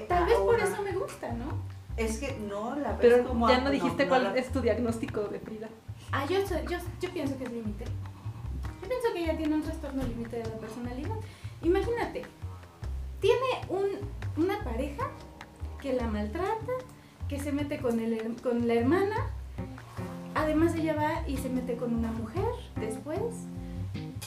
Tal vez por una- eso me gusta, ¿no? Es que no la ves Pero como ya a- no dijiste cuál la- es tu diagnóstico de Frida. Ah, yo, soy- yo, yo pienso que es límite. Yo pienso que ella tiene un trastorno límite de la personalidad. Imagínate, tiene un, una pareja que la maltrata, que se mete con, el, con la hermana, además ella va y se mete con una mujer después,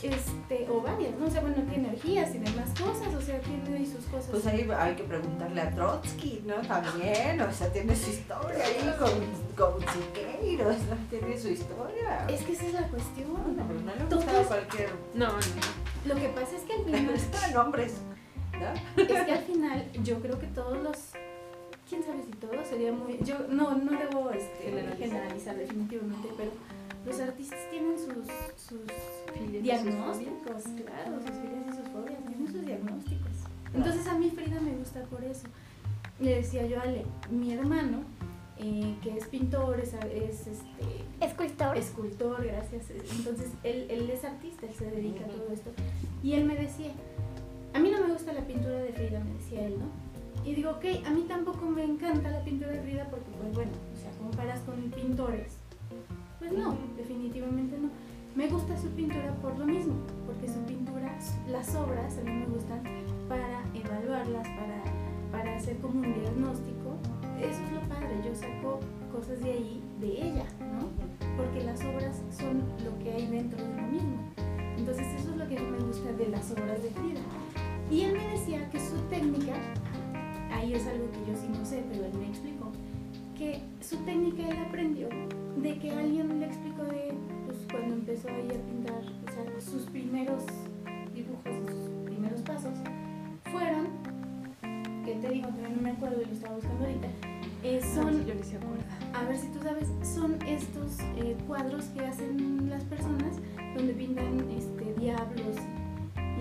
este, o varias, ¿no? O sea, bueno, tiene energías y demás cosas, o sea, tiene ahí sus cosas. Pues ahí hay que preguntarle a Trotsky, ¿no? También, o sea, tiene su historia ahí con, con Siqueiros, ¿no? Tiene su historia. es que esa es la cuestión. No, pero no le gusta puedes- cualquier... No, no. Lo que pasa es que al final Están hombres, ¿no? Es que al final yo creo que todos los quién sabe si todos sería muy yo no no debo este, Generalizar. generalizar. definitivamente pero los artistas tienen sus sus diagnósticos claro sus filias y sus fobias tienen sus diagnósticos entonces a mí Frida me gusta por eso le decía yo a Ale mi hermano eh, que es pintor es, es este Escultor. escultor, gracias. Entonces, él, él es artista, él se dedica a todo esto. Y él me decía, a mí no me gusta la pintura de Frida, me decía él, ¿no? Y digo, ok, a mí tampoco me encanta la pintura de Frida porque, pues bueno, o sea, comparas con pintores. Pues no, definitivamente no. Me gusta su pintura por lo mismo, porque su pintura, las obras a mí me gustan para evaluarlas, para, para hacer como un diagnóstico. Eso es lo padre, yo saco cosas de ahí, de ella, ¿no? porque las obras son lo que hay dentro de lo mismo. Entonces eso es lo que a mí me gusta de las obras de Frida. Y él me decía que su técnica, ahí es algo que yo sí no sé, pero él me explicó, que su técnica él aprendió que alguien le explicó de, pues cuando empezó ahí a pintar, o sea, sus primeros dibujos, sus primeros pasos, fueron, que te digo, todavía no me acuerdo y lo estaba buscando ahorita, eh, son yo se acuerda. a ver si tú sabes, son estos eh, cuadros que hacen las personas donde pintan este, diablos y,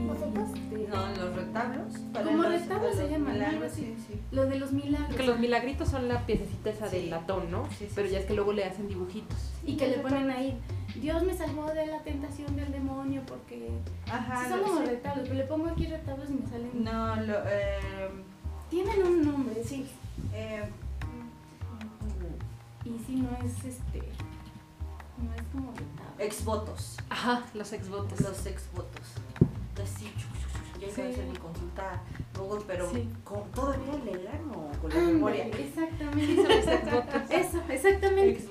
No, los retablos. para Como los- retablos se llaman, milagros. Sí, sí. lo de los milagros. Que los milagritos son la piececita esa Sí. del latón, ¿no? Sí, sí, Pero ya sí. es que luego le hacen dibujitos. Y que le ponen ahí, Dios me salvó de la tentación del demonio porque... Ajá. sí son como sí. retablos, pero le pongo aquí retablos y me salen... No, lo, eh, Tienen un nombre, sí. eh, Y si no es este... No es como retablo. exvotos. Ajá, los exvotos. Los exvotos. Entonces sí, chu, chu, chu, yo iba a hacer mi consulta Google, pero Sí. con, todavía leerlo, con la memoria. Exactamente. Eso, exactamente.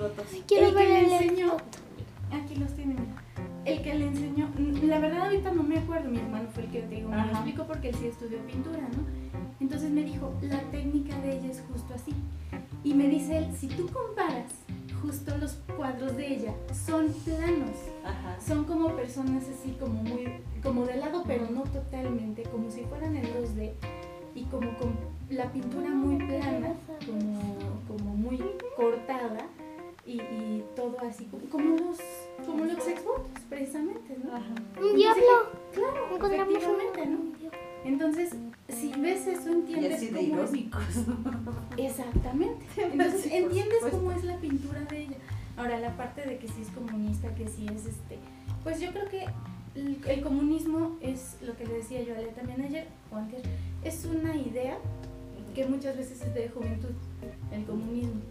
Quiero el que ver le el enseñó-. Aquí los tienen. El que le enseñó, la verdad ahorita no me acuerdo, mi hermano fue el que te digo, me lo explicó porque él sí estudió pintura, ¿no? Entonces me dijo, la técnica de ella es justo así. Y me dice él, si tú comparas justo los cuadros de ella, son planos, Ajá. son como personas así como muy, como de lado, pero no totalmente, como si fueran en 2D y como con la pintura muy plana, como, como muy cortada y, y todo así, como, los, como los exvotos, precisamente, ¿no? Ajá. Un diablo. Claro, Encontramos efectivamente, ¿no? un Entonces, si ves eso, Y entiendes así de cómo es. Exactamente. Entonces, entiendes cómo es la pintura de ella. Ahora, la parte de que sí es comunista, que sí es este. Pues yo creo que el, el comunismo es lo que le decía yo a Ale también ayer, o antes, es una idea que muchas veces es de juventud, el comunismo,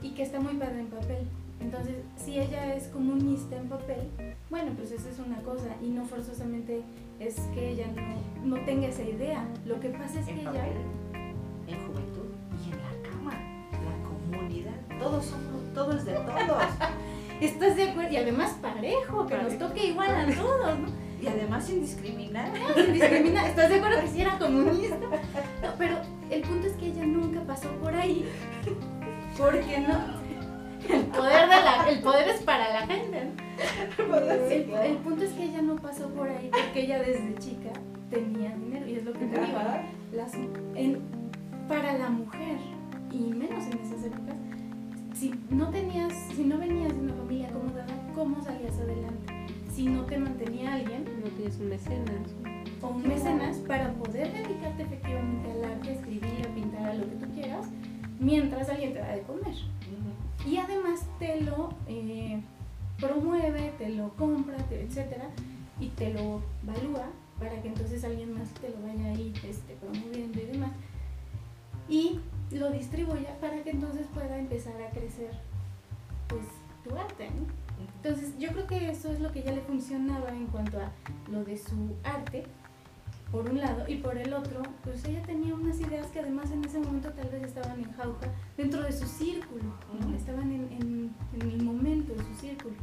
y que está muy padre en papel. Entonces, si ella es comunista en papel, bueno, pues esa es una cosa, y no forzosamente es que ella no, no tenga esa idea. Lo que pasa es que ella... en juventud y en la cama, la comunidad. Todos somos, todo es de todos. ¿Estás de acuerdo? Y además parejo, que nos toque igual a todos, ¿no? Y además sin discriminar. Sin discriminar. ¿Estás de acuerdo que si era comunista? No, pero el punto es que ella nunca pasó por ahí. Porque no. El poder, de la, el poder es para la gente, ¿no? El, el punto es que ella no pasó por ahí porque ella desde chica tenía dinero. Y es lo que te digo. Las, en, para la mujer, y menos en esas épocas, si no tenías, si no venías de una familia acomodada, ¿cómo salías adelante? Si no te mantenía alguien No tienes un mecenas. o un mecenas para poder dedicarte efectivamente al arte, a escribir, a pintar, a lo que tú quieras, mientras alguien te da de comer. Y además te lo eh, promueve, te lo compra, te- etcétera, y te lo valúa para que entonces alguien más te lo vaya ahí este, promoviendo y demás. y lo distribuya para que entonces pueda empezar a crecer pues tu arte, ¿no? Entonces yo creo que eso es lo que ya le funcionaba en cuanto a lo de su arte, por un lado, y por el otro, pues ella tenía unas ideas que además en ese momento tal vez estaban en jauja dentro de su círculo, estaban en, en- en el momento, en su círculo.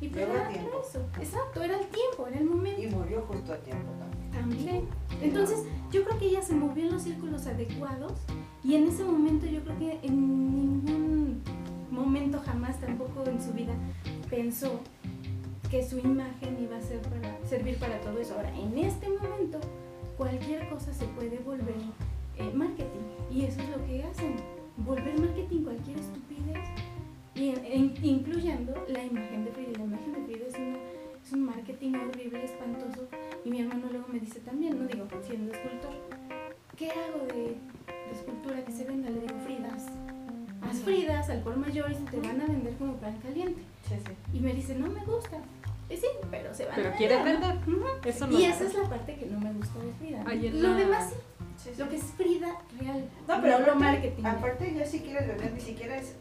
Y pues era, era eso, exacto, era el tiempo, era el momento. Y murió justo a tiempo también. También. Entonces, yo creo que ella se movió en los círculos adecuados y en ese momento yo creo que en ningún momento jamás tampoco en su vida pensó que su imagen iba a ser para, servir para todo eso. Ahora, en este momento, cualquier cosa se puede volver eh, marketing y eso es lo que hacen, volver marketing cualquier estupidez y, e- incluyendo la imagen de Frida. La imagen de Frida es, una- es un marketing horrible, espantoso y mi hermano luego me dice también, no digo, siendo escultor, ¿qué hago de, de escultura que se venda? Le digo, Fridas. Haz Fridas al por mayor y se te van a vender como pan caliente. Sí, sí. Y me dice, no me gusta. Y sí, pero se van Pero a quieres vender. Eso no Y esa es la parte que no me gusta de Frida. ¿no? Ay, Lo la- demás sí, Sí, sí. lo que es Frida real. No, pero lo aparte, marketing. aparte ya si quieres vender, ni siquiera es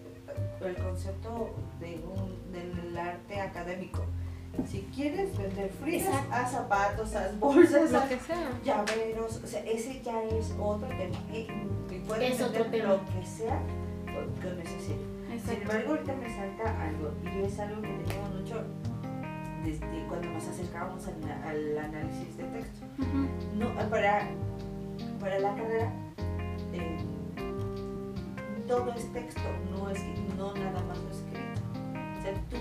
el concepto de un, del arte académico. Si quieres vender Exacto. haz zapatos, haz bolsas, Lo haz que sea. llaveros, o sea, ese ya es otro tema. Y, y puedes Es otro vender tema. lo que sea con, con ese. Sin embargo, ahorita me salta algo, y es algo que teníamos mucho desde cuando nos acercábamos al, al análisis de texto. No, para, para la carrera, eh, todo es texto, no es no nada más lo escrito. O sea, tú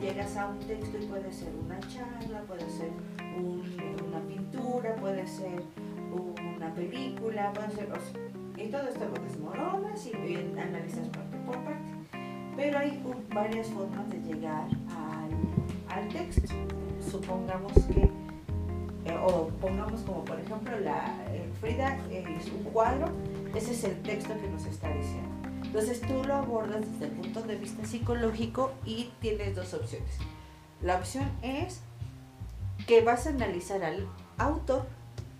llegas a un texto y puede ser una charla, puede ser un- una pintura, puede ser una película, puede ser. o sea, y todo esto lo desmoronas y, analizas parte por parte. Pero hay varias formas de llegar al, al texto. Supongamos que eh, o pongamos como por ejemplo la eh, Frida eh, es un cuadro, ese es el texto que nos está diciendo. Entonces tú lo abordas desde el punto de vista psicológico y tienes dos opciones. La opción es que vas a analizar al autor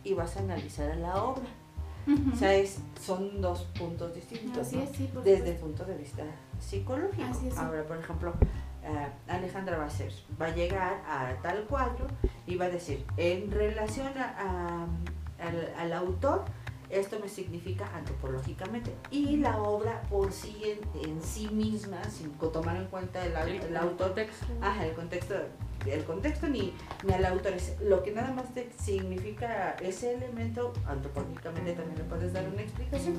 y vas a analizar a la obra. O sea, es, son dos puntos distintos. Así ¿no? es, sí, desde el punto de vista psicológico. Así es. Ahora, por ejemplo, eh, Alejandra va a, ser, va a llegar a tal cuadro y va a decir, en relación a- a- al, al autor, esto me significa antropológicamente. Y la obra por sí, en, en sí misma, sin tomar en cuenta el, el autor, contexto. Ajá, el contexto, el contexto ni, ni al autor, lo que nada más te significa ese elemento, antropológicamente también le puedes dar una explicación.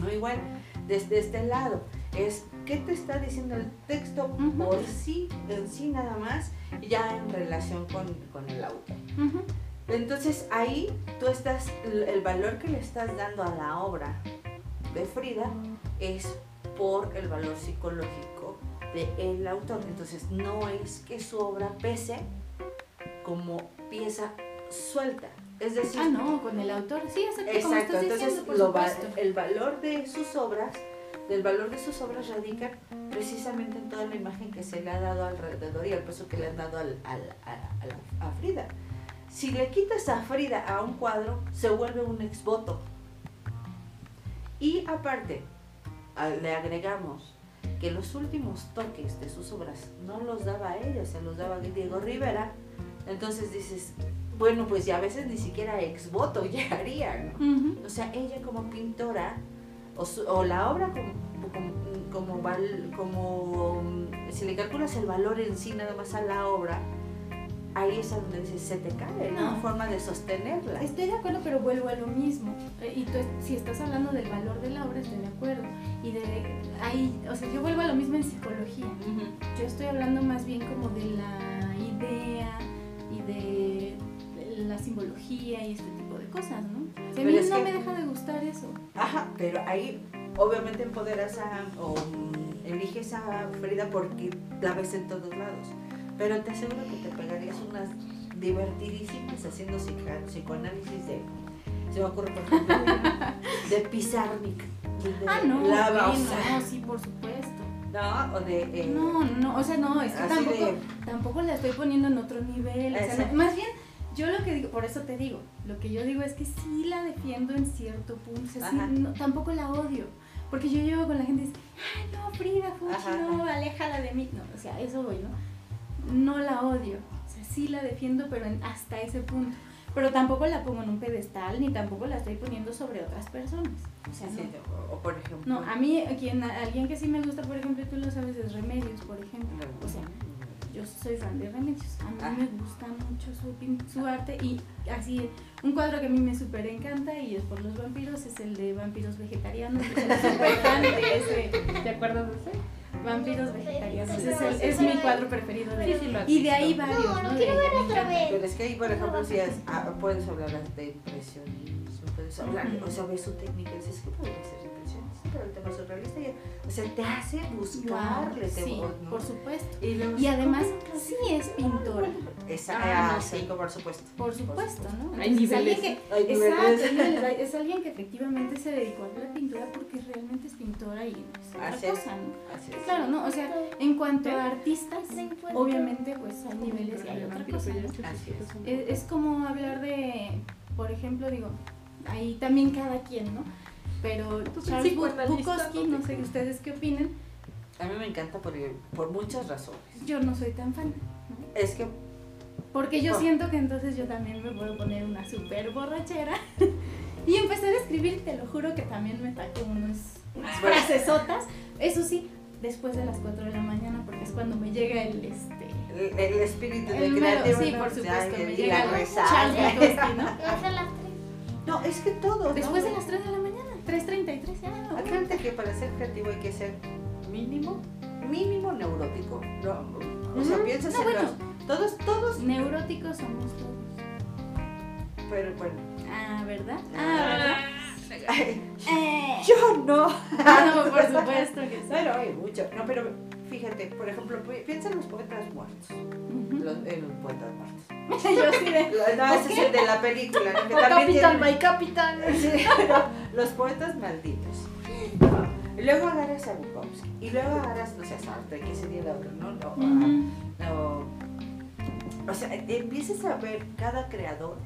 No igual, desde este lado, es qué te está diciendo el texto por sí, en sí nada más, ya en relación con, con el autor. Entonces ahí tú estás, el valor que le estás dando a la obra de Frida es por el valor psicológico del autor. Entonces no es que su obra pese como pieza suelta. Es decir, Ah, no, con el autor. Sí, exacto, como Exacto, estás entonces diciendo, por lo va- supuesto. el valor de sus obras, del valor de sus obras radica precisamente en toda la imagen que se le ha dado alrededor y el peso que le han dado al, al- a, Frida. Si le quitas a Frida a un cuadro, se vuelve un exvoto. Y aparte, le agregamos que los últimos toques de sus obras no los daba ella, se los daba Diego Rivera. Entonces dices, bueno, pues ya a veces ni siquiera exvoto llegaría, ¿no? Ujú. O sea, ella como pintora, o, su- o la obra como, como, como, como, si le calculas el valor en sí nada más a la obra, ahí es donde se te cae, ¿no? No. Forma de sostenerla. Estoy de acuerdo, pero vuelvo a lo mismo. Eh, Y tú, si estás hablando del valor de la obra, estoy de acuerdo. Y de ahí, o sea, yo vuelvo a lo mismo en psicología. Ujú. Yo estoy hablando más bien como de la idea y de la simbología y este tipo de cosas, ¿no? O sea, a mí no que- me deja de gustar eso. Ajá, pero ahí obviamente empoderas a, o mm, eliges a Frida porque la ves en todos lados. Pero te aseguro que te pegarías unas divertidísimas haciendo psicoanálisis de, se me ocurre por ejemplo, de, de Pizarnik. de Ah, no, Lava, o bueno, sea, no, sí, por supuesto. ¿no? O de... eh, No, no, o sea, no, es que tampoco, de- tampoco la estoy poniendo en otro nivel. O sea, no- más bien, yo lo que digo, por eso te digo, lo que yo digo es que sí la defiendo en cierto punto, o sea, sí, no- tampoco la odio, porque yo llevo con la gente y dice, ay no, Frida, Fuchi, no, aléjala de mí, no, o sea, eso voy, ¿no? No la odio, o sea, sí la defiendo, pero en- hasta ese punto, pero tampoco la pongo en un pedestal, ni tampoco la estoy poniendo sobre otras personas, o sea, Sí, no. sí, o, o por ejemplo. No, a mí, quien, a alguien que sí me gusta, por ejemplo, y tú lo sabes, es Remedios, por ejemplo. O sea, yo soy fan de Remedios. A mí Ah. me gusta mucho su, pin- su arte y así, un cuadro que a mí me súper encanta y es por los vampiros, es el de vampiros vegetarianos. Soy súper fan de ese, ¿Te acuerdas de ese? Vampiros vegetarianos. Es, el- es mi cuadro preferido de Sí, él. sí, lo has Y de ahí varios, No, ¿no? quiero ver otra vez. Pero es que ahí, por ejemplo, si es, ah, puedes hablar de impresionismo, puedes hablar, Ujú. o sea, ves su técnica y dices que podría ser pero el tema surrealista, ya, o sea, te hace buscarle, te, Sí, ¿no? por supuesto. Y, luego, Y además, sí es pintora. Esa, Ah, ah, no sí, por supuesto. Por supuesto, ¿no? Hay niveles. alguien que- Exacto, niveles. es alguien que efectivamente se dedicó a la pintura porque realmente es pintora y no es otra Así es. cosa, ¿no? Así es. Claro, ¿no? O sea, en cuanto a artistas, Se encuentra. obviamente pues hay niveles y hay otra cosa, ¿no? Así es. Es, es como hablar de, por ejemplo, digo, ahí también cada quien, ¿no? Pero Tú Charles psicoanalista, Bukowski, no sé ustedes qué opinen, A mí me encanta por, por muchas razones. yo no soy tan fan, ¿no? Es que Porque yo Ah. siento que entonces yo también me puedo poner una súper borrachera y empezar a escribir, te lo juro que también me saco unos, unas frasesotas. Eso sí, después de las 4 de la mañana, porque es cuando me llega el este. el, el espíritu de El mero, creativo. sí, por supuesto, me llega la el. Charles Bukowski, ¿no? Es a las tres. No, es que todo. ¿no? Después de las 3 de la mañana, 3.33, ya. no, Acuérdate que para ser creativo hay que ser mínimo, mínimo neurótico. No, o sea, Ujú. piensas No, en bueno. los- todos, todos, Neuróticos somos todos. pero bueno. Ah, ¿verdad? Ah, ¿verdad? Ay, Eh. yo no. Ah, no, por supuesto que sí. Bueno, hay mucho. No, pero fíjate, por ejemplo, pi- piensa en los poetas muertos. Los, en los poetas muertos. Yo sí de. No, ese es el de la película. ¿no? Que también capitán, tiene- my capitán. Sí, no, los poetas malditos. Luego agarras a Bukowski. Y luego agarras, no sé, Sartre, que sería la otra, ¿no? No, a- Ujú. no. O sea, empiezas a ver cada creador.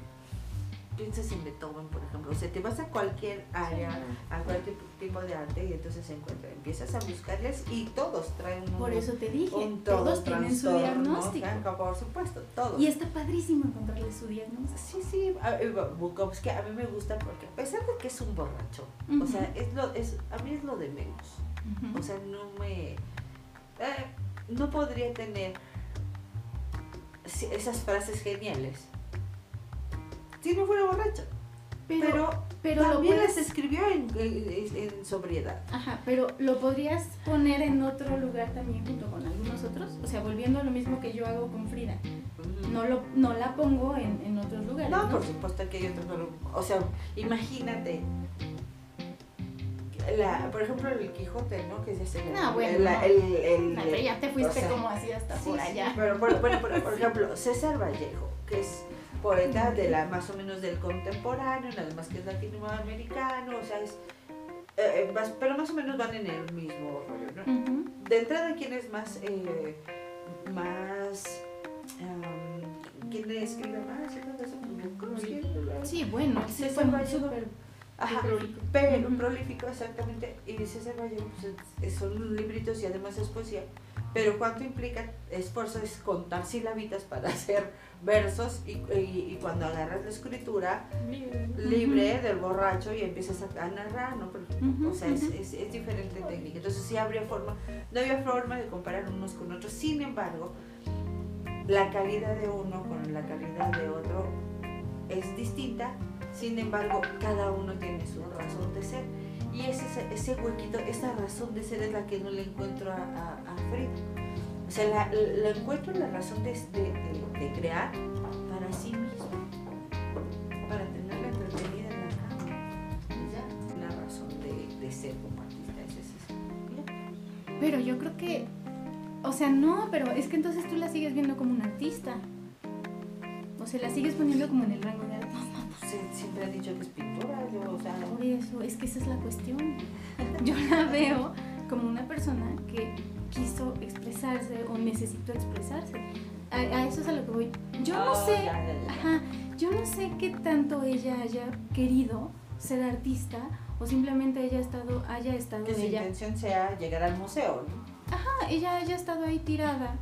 Piensas en Beethoven, por ejemplo. O sea, te vas a cualquier área, a cualquier tipo de arte y entonces encuentras. Empiezas a buscarles y todos traen un, Por eso te dije, un todos todo tienen su diagnóstico. Por supuesto, todos. Y está padrísimo encontrarle su diagnóstico. Sí, sí, eh, Bukowski a mí me gusta porque a pesar de que es un borracho, o sea, es lo, es, a mí es lo de menos. O sea, no me... eh, no podría tener esas frases geniales si no fuera borracho. pero, Pero, también puedes, las escribió en, en- en sobriedad. ajá, pero lo podrías poner en otro lugar también junto con algunos otros. O sea, volviendo a lo mismo que yo hago con Frida. No, lo, no la pongo en, en otros lugares. No, ¿no? por supuesto que hay otros. O sea, imagínate. La, por ejemplo, el Quijote, ¿no? Que es ese. No, bueno, el, no. el- el- pero ya te fuiste o sea, como así hasta Sí, por sí, allá. pero por, bueno, por, por ejemplo, César Vallejo, que es poeta de la más o menos del contemporáneo, nada más que es latinoamericano, o sea, es. eh, eh, más- pero más o menos van en el mismo rollo, ¿no? De entrada, ¿quién es más. Eh, más. am, ¿Quién escribe más? Bukowski, ¿verdad? Sí, bueno, sí fue muy súper Ajá, prolífico. pero prolífico exactamente y César Vallejo pues, es- son libritos y además es poesía pero cuánto implica esfuerzo es contar silabitas para hacer versos y, y- y cuando agarras la escritura libre. del borracho y empiezas a, narrar no Pero, o sea es, es, es diferente técnica. Entonces sí habría forma no había forma de comparar unos con otros. Sin embargo la calidad de uno con la calidad de otro es distinta, sin embargo, cada uno tiene su razón de ser. Y ese, ese huequito, esa razón de ser es la que no le encuentro a, a, Frida. O sea, la, la encuentro en la razón de, de, crear para sí mismo, para tenerla entretenida en la cama. Y ya, la razón de, de ser como artista es esa. Ya. Pero yo creo que, o sea, no, pero es que entonces tú la sigues viendo como un artista. O sea, la sigues poniendo como en el rango de artista. Siempre han dicho que es pintora, yo, o sea, Por eso, es que esa es la cuestión. Yo la veo como una persona que quiso expresarse o necesitó expresarse. a, a eso es a lo que voy. Yo no Oh, sé, ya, ya, ya. ajá, yo no sé qué tanto ella haya querido ser artista o simplemente haya estado, haya estado Que su ella, intención sea llegar al museo, ¿no? ah, ella haya estado ahí tirada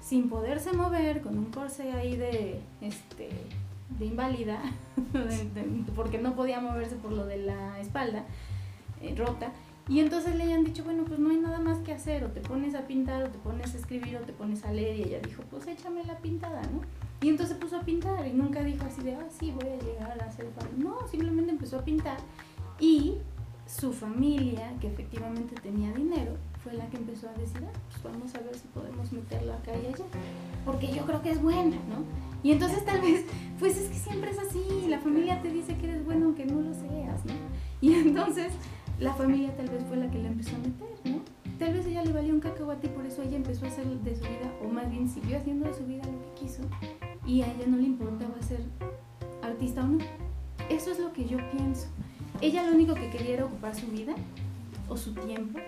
sin poderse mover con un corsé ahí de, este, de inválida, porque no podía moverse por lo de la espalda eh, rota. Y entonces le hayan dicho, bueno, pues no hay nada más que hacer, o te pones a pintar, o te pones a escribir, o te pones a leer, y ella dijo, pues échame la pintada, ¿no? Y entonces puso a pintar, y nunca dijo así de, ah, sí, voy a llegar a hacer. No, simplemente empezó a pintar, y su familia, que efectivamente tenía dinero, fue la que empezó a decir, ah, pues vamos a ver si podemos meterlo acá y allá, porque yo creo que es buena, ¿no? Y entonces tal vez, pues es que siempre es así, la familia te dice que eres bueno aunque no lo seas, ¿no? Y entonces la familia tal vez fue la que la empezó a meter, ¿no? Tal vez ella le valió un cacahuate y por eso ella empezó a hacer de su vida, o más bien siguió haciendo de su vida lo que quiso, y a ella no le importaba ser artista o no. Eso es lo que yo pienso. Ella lo único que quería era ocupar su vida o su tiempo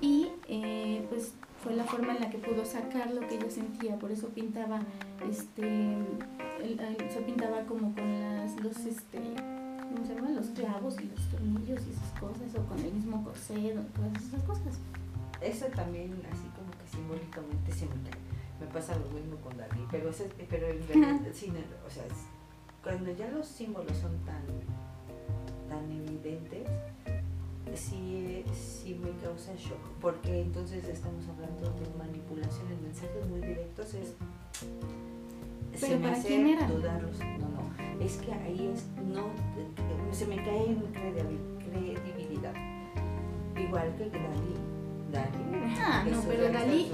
y eh, pues fue la forma en la que pudo sacar lo que ella sentía, por eso pintaba, este, el- el- se pintaba como con las, los, este, ¿cómo se llaman? Los clavos y los tornillos y esas cosas, o con el mismo corset, o todas esas cosas. Eso también, así como que simbólicamente se me pasa lo mismo con Dalí, pero, ese, pero en realidad, sí, o sea, es- cuando ya los símbolos son tan, tan evidentes, sí, sí me causa shock, porque entonces estamos hablando de manipulación en mensajes muy directos, es... se ¿Pero me para hace quién eran? dudarlos. No, no, es que ahí es, no, se me cae en credibil- credibilidad. Igual que Dalí. Dalí. Ah, no, pero ya Dalí-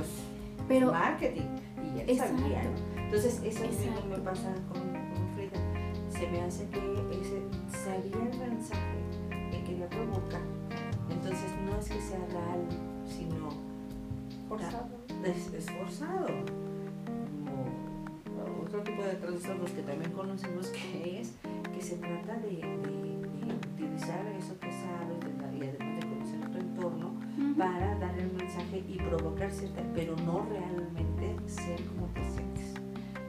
Pero marketing y él Exacto. Entonces eso mismo me pasa con, con Frida. Se me hace que ese sabía el mensaje que quería provocar. Entonces no es que sea real, sino Forzado. es- esforzado. Como otro tipo de trastornos que también conocemos que es que se trata de, de- de utilizar eso que sabes de la y además de conocer tu entorno para dar el mensaje y provocar cierta, pero no realmente ser como te sientes.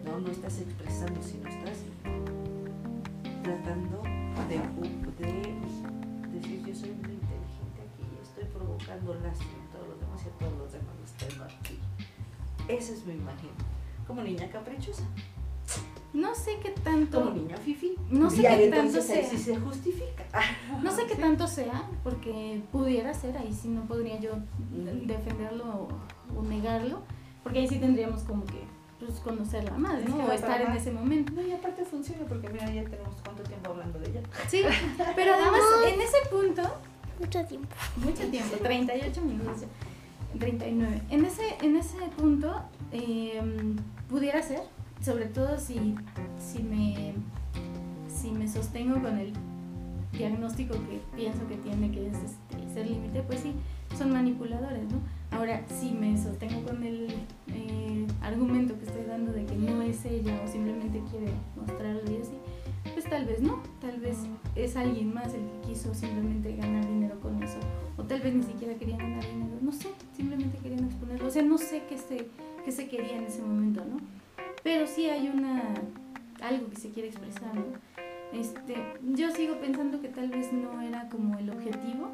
No, no estás expresando, sino estás provocando lástima en todos los demás y a todos los demás los tengo aquí. Esa es mi imagen. Como niña caprichosa, no sé qué tanto, como niña fifi. no sé qué tanto sea. sí se justifica. No sé qué tanto sea, porque pudiera ser, ahí sí no podría yo defenderlo o, negarlo, porque ahí sí tendríamos como que pues, conocerla más, Es ¿no? O la estar en ese momento. No, y aparte funciona porque mira, ya tenemos cuánto tiempo hablando de ella. Sí, pero además en ese punto, Mucho tiempo. mucho tiempo, 38 minutos, ya, 39. En ese, en ese punto eh, pudiera ser, sobre todo si, si, me, si me sostengo con el diagnóstico que pienso que tiene, que es este, ser límite, pues sí, son manipuladores, ¿no? Ahora, si me sostengo con el eh, argumento que estoy dando de que no es ella o simplemente quiere mostrarlo y así, tal vez no, tal vez es alguien más el que quiso simplemente ganar dinero con eso, o tal vez ni siquiera querían ganar dinero, no sé, simplemente querían exponerlo, o sea, no sé qué se, qué se quería en ese momento, ¿no? Pero sí hay una, algo que se quiere expresar, ¿no? Este, yo sigo pensando que tal vez no era como el objetivo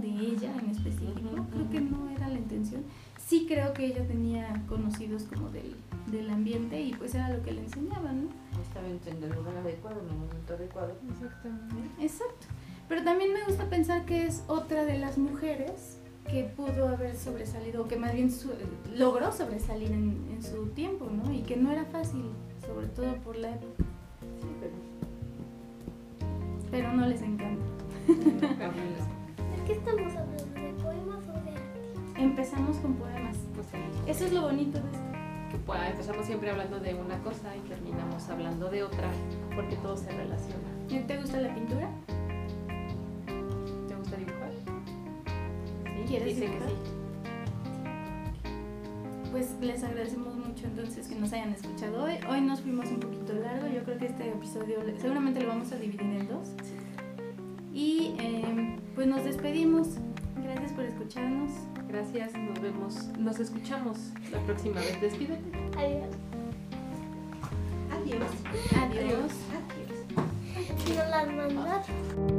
de ella en específico, creo que no era la intención. Sí creo que ella tenía conocidos como del, del ambiente y pues era lo que le enseñaban, ¿no? Estaba en el lugar adecuado, en el momento adecuado. Exactamente. Exacto. Pero también me gusta pensar que es otra de las mujeres que pudo haber sobresalido, o que más bien su- logró sobresalir en, en su tiempo, ¿no? Y que no era fácil, sobre todo por la época, Sí, pero. pero no les encanta. ¿De qué estamos hablando? ¿De poemas o de arte? Empezamos con poemas. Pues, Eso es lo bonito de esto. Que pues, empezamos siempre hablando de una cosa y terminamos hablando de otra, porque todo se relaciona. ¿Te gusta la pintura? ¿Te gusta dibujar? Sí, ¿Quieres dice que sí. Pues les agradecemos mucho entonces que nos hayan escuchado hoy. Hoy nos fuimos un poquito largo, yo creo que este episodio seguramente lo vamos a dividir en dos. Y eh, pues nos despedimos. Gracias por escucharnos. Gracias, nos vemos, nos escuchamos la próxima vez. Despídete. Adiós. Adiós. Adiós. Adiós. Adiós. Adiós.